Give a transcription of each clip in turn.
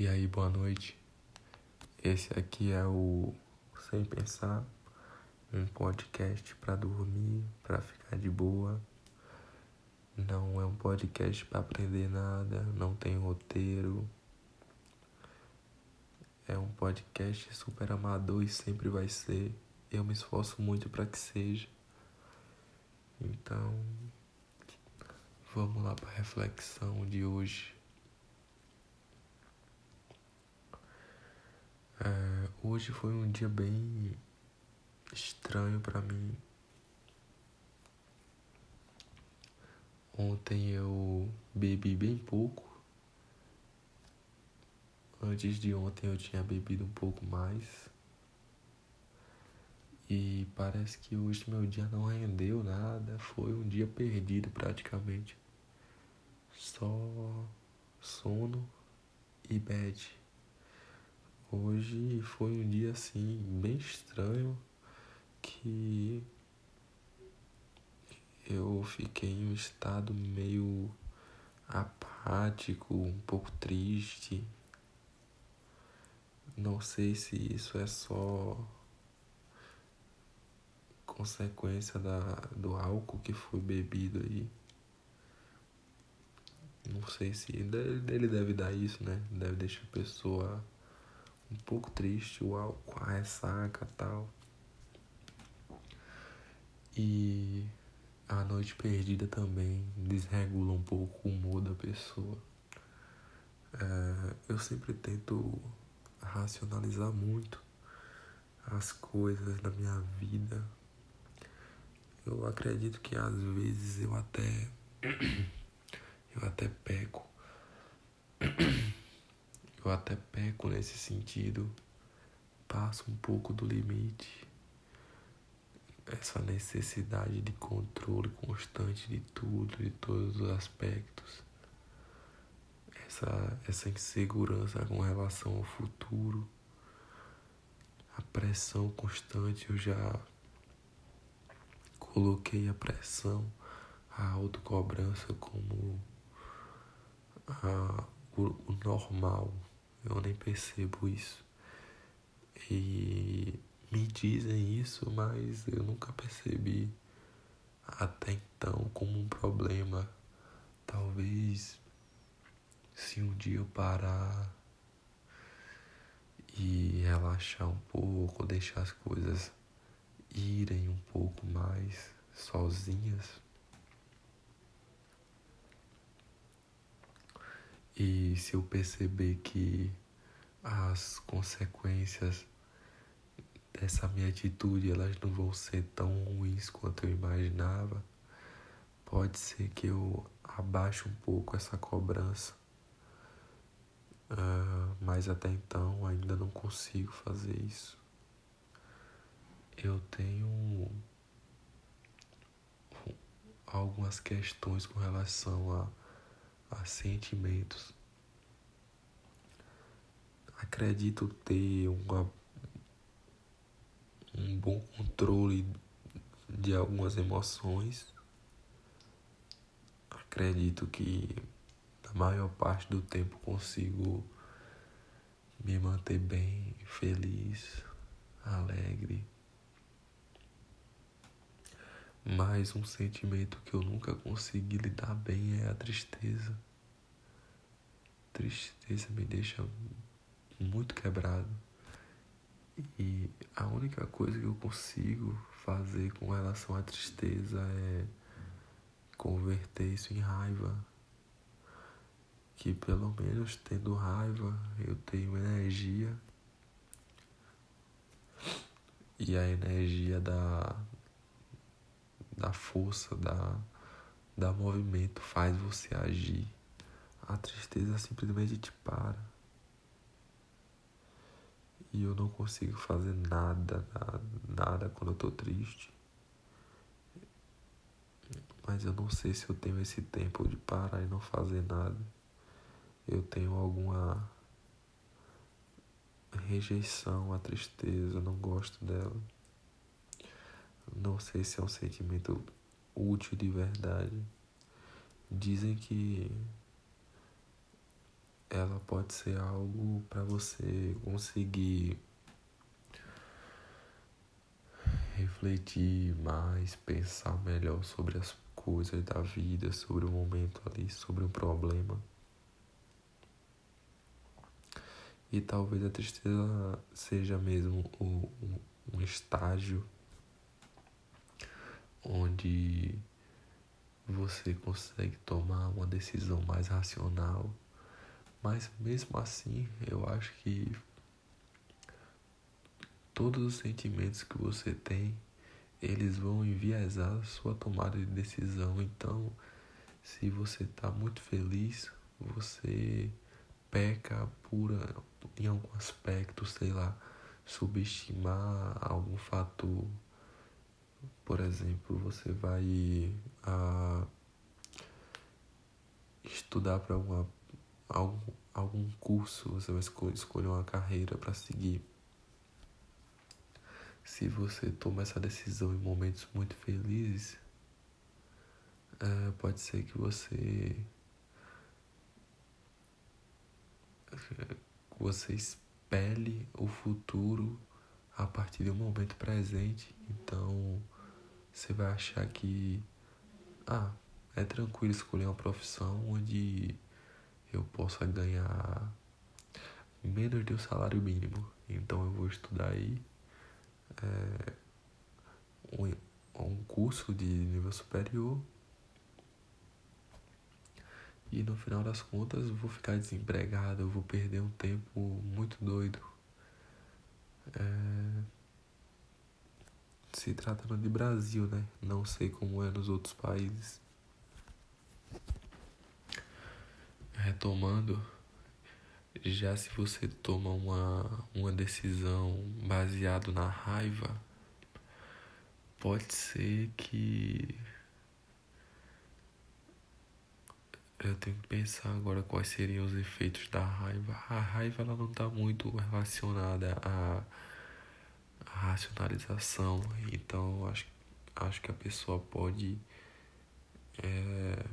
E aí, boa noite. Esse aqui é o Sem Pensar, um podcast para dormir, para ficar de boa. Não é um podcast para aprender nada, não tem roteiro. É um podcast super amador e sempre vai ser. Eu me esforço muito para que seja. Então, vamos lá para a reflexão de hoje. É, hoje foi um dia bem estranho para mim. Ontem eu bebi bem pouco. Antes de ontem eu tinha bebido um pouco mais. E parece que hoje meu dia não rendeu nada. Foi um dia perdido praticamente. Só sono e bad. Hoje foi um dia assim bem estranho que eu fiquei em um estado meio apático, um pouco triste. Não sei se isso é só consequência da, do álcool que foi bebido aí. Não sei se ele deve dar isso, né? Deve deixar a pessoa um pouco triste, o álcool, a ressaca tal. E a noite perdida também desregula um pouco o humor da pessoa. É, eu sempre tento racionalizar muito as coisas da minha vida. Eu acredito que às vezes eu até eu até peco eu até peco nesse sentido, passo um pouco do limite. Essa necessidade de controle constante de tudo, de todos os aspectos. Essa, essa insegurança com relação ao futuro. A pressão constante, eu já coloquei a pressão, a autocobrança como a, o, o normal eu nem percebo isso. E me dizem isso, mas eu nunca percebi até então como um problema. Talvez se um dia eu parar e relaxar um pouco, deixar as coisas irem um pouco mais sozinhas. E se eu perceber que as consequências dessa minha atitude elas não vão ser tão ruins quanto eu imaginava, pode ser que eu abaixe um pouco essa cobrança. Uh, mas até então ainda não consigo fazer isso. Eu tenho algumas questões com relação a a sentimentos. Acredito ter uma, um bom controle de algumas emoções. Acredito que na maior parte do tempo consigo me manter bem, feliz, alegre. Mas um sentimento que eu nunca consegui lidar bem é a tristeza. Tristeza me deixa muito quebrado. E a única coisa que eu consigo fazer com relação à tristeza é converter isso em raiva. Que pelo menos tendo raiva eu tenho energia. E a energia da, da força, da, da movimento, faz você agir. A tristeza simplesmente te para. E eu não consigo fazer nada, nada, nada quando eu tô triste. Mas eu não sei se eu tenho esse tempo de parar e não fazer nada. Eu tenho alguma rejeição à tristeza, não gosto dela. Não sei se é um sentimento útil de verdade. Dizem que ela pode ser algo para você conseguir refletir mais, pensar melhor sobre as coisas da vida, sobre o momento ali, sobre o problema. E talvez a tristeza seja mesmo o, um estágio onde você consegue tomar uma decisão mais racional. Mas mesmo assim, eu acho que todos os sentimentos que você tem, eles vão enviesar sua tomada de decisão. Então, se você está muito feliz, você peca por em algum aspecto, sei lá, subestimar algum fator. Por exemplo, você vai a, estudar para algum, algum curso, você vai escolher uma carreira para seguir se você toma essa decisão em momentos muito felizes, é, pode ser que você você espelhe o futuro a partir do momento presente. Então você vai achar que ah, é tranquilo escolher uma profissão onde eu possa ganhar menos do salário mínimo. Então eu vou estudar aí é, um, um curso de nível superior e no final das contas eu vou ficar desempregado, eu vou perder um tempo muito doido. É... Se tratando de Brasil, né? Não sei como é nos outros países. Retomando, já se você toma uma, uma decisão baseado na raiva, pode ser que eu tenho que pensar agora quais seriam os efeitos da raiva. A raiva ela não está muito relacionada à racionalização, então acho, acho que a pessoa pode é,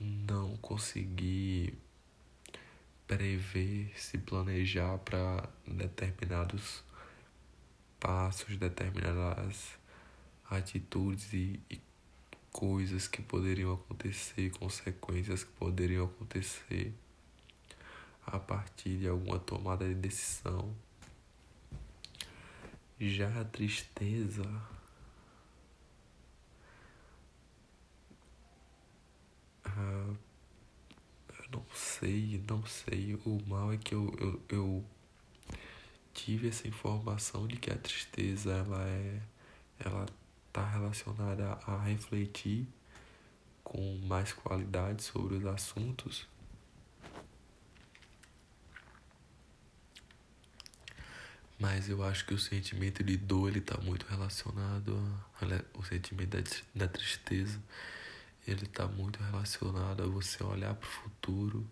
não conseguir prever, se planejar para determinados passos, determinadas atitudes e, e coisas que poderiam acontecer, consequências que poderiam acontecer a partir de alguma tomada de decisão. Já a tristeza ah, não sei, não sei. O mal é que eu, eu, eu tive essa informação de que a tristeza ela é ela está relacionada a refletir com mais qualidade sobre os assuntos. Mas eu acho que o sentimento de dor ele está muito relacionado ao sentimento da, da tristeza ele está muito relacionado a você olhar para o futuro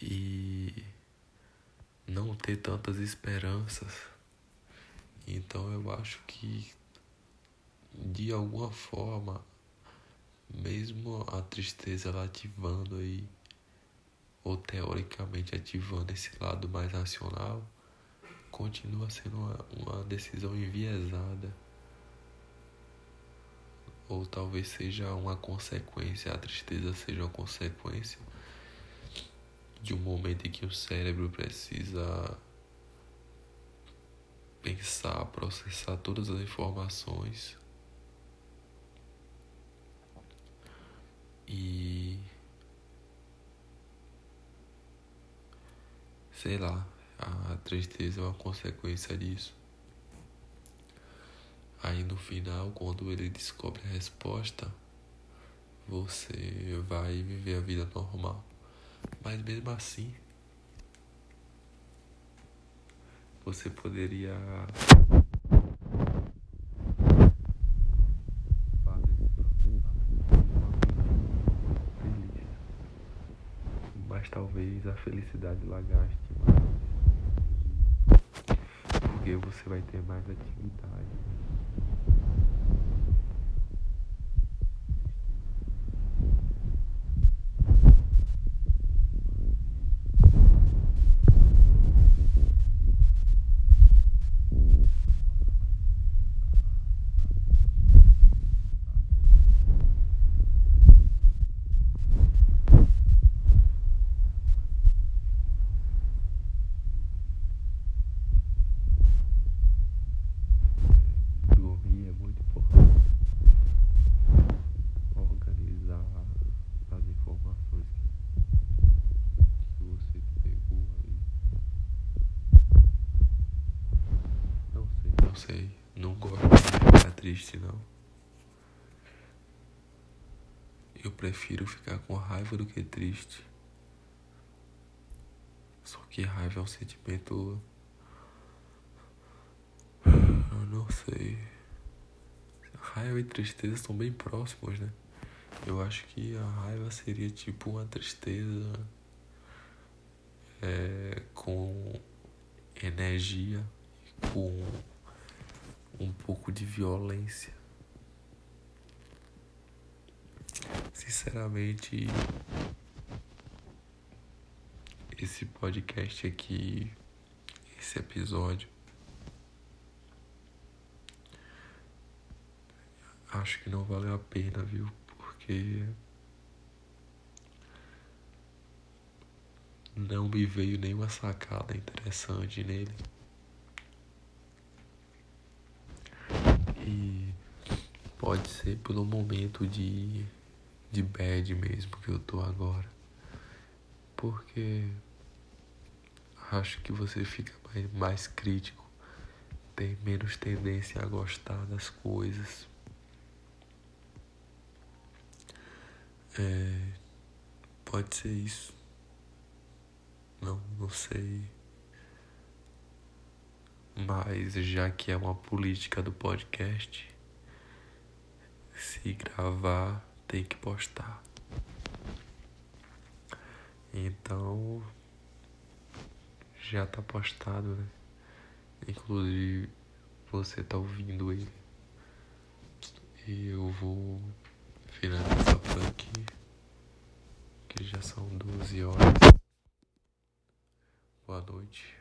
e não ter tantas esperanças. Então eu acho que de alguma forma, mesmo a tristeza ela ativando aí, ou teoricamente ativando esse lado mais racional, continua sendo uma, uma decisão enviesada. Ou talvez seja uma consequência, a tristeza seja uma consequência de um momento em que o cérebro precisa pensar, processar todas as informações. E sei lá, a tristeza é uma consequência disso. Aí no final, quando ele descobre a resposta, você vai viver a vida normal. Mas mesmo assim, você poderia mas talvez a felicidade lá gaste mais porque você vai ter mais atividade Não gosto de ficar triste, não. Eu prefiro ficar com raiva do que triste. Só que raiva é um sentimento. Eu não sei. Raiva e tristeza são bem próximos, né? Eu acho que a raiva seria tipo uma tristeza é, com energia, com um pouco de violência. Sinceramente, esse podcast aqui, esse episódio, acho que não valeu a pena, viu? Porque não me veio nenhuma sacada interessante nele. E pode ser pelo momento de, de bad mesmo que eu tô agora. Porque acho que você fica mais, mais crítico, tem menos tendência a gostar das coisas. É, pode ser isso. Não, não sei. Mas já que é uma política do podcast, se gravar tem que postar. Então já tá postado, né? Inclusive você tá ouvindo ele. E eu vou finalizar por aqui. Que já são 12 horas. Boa noite.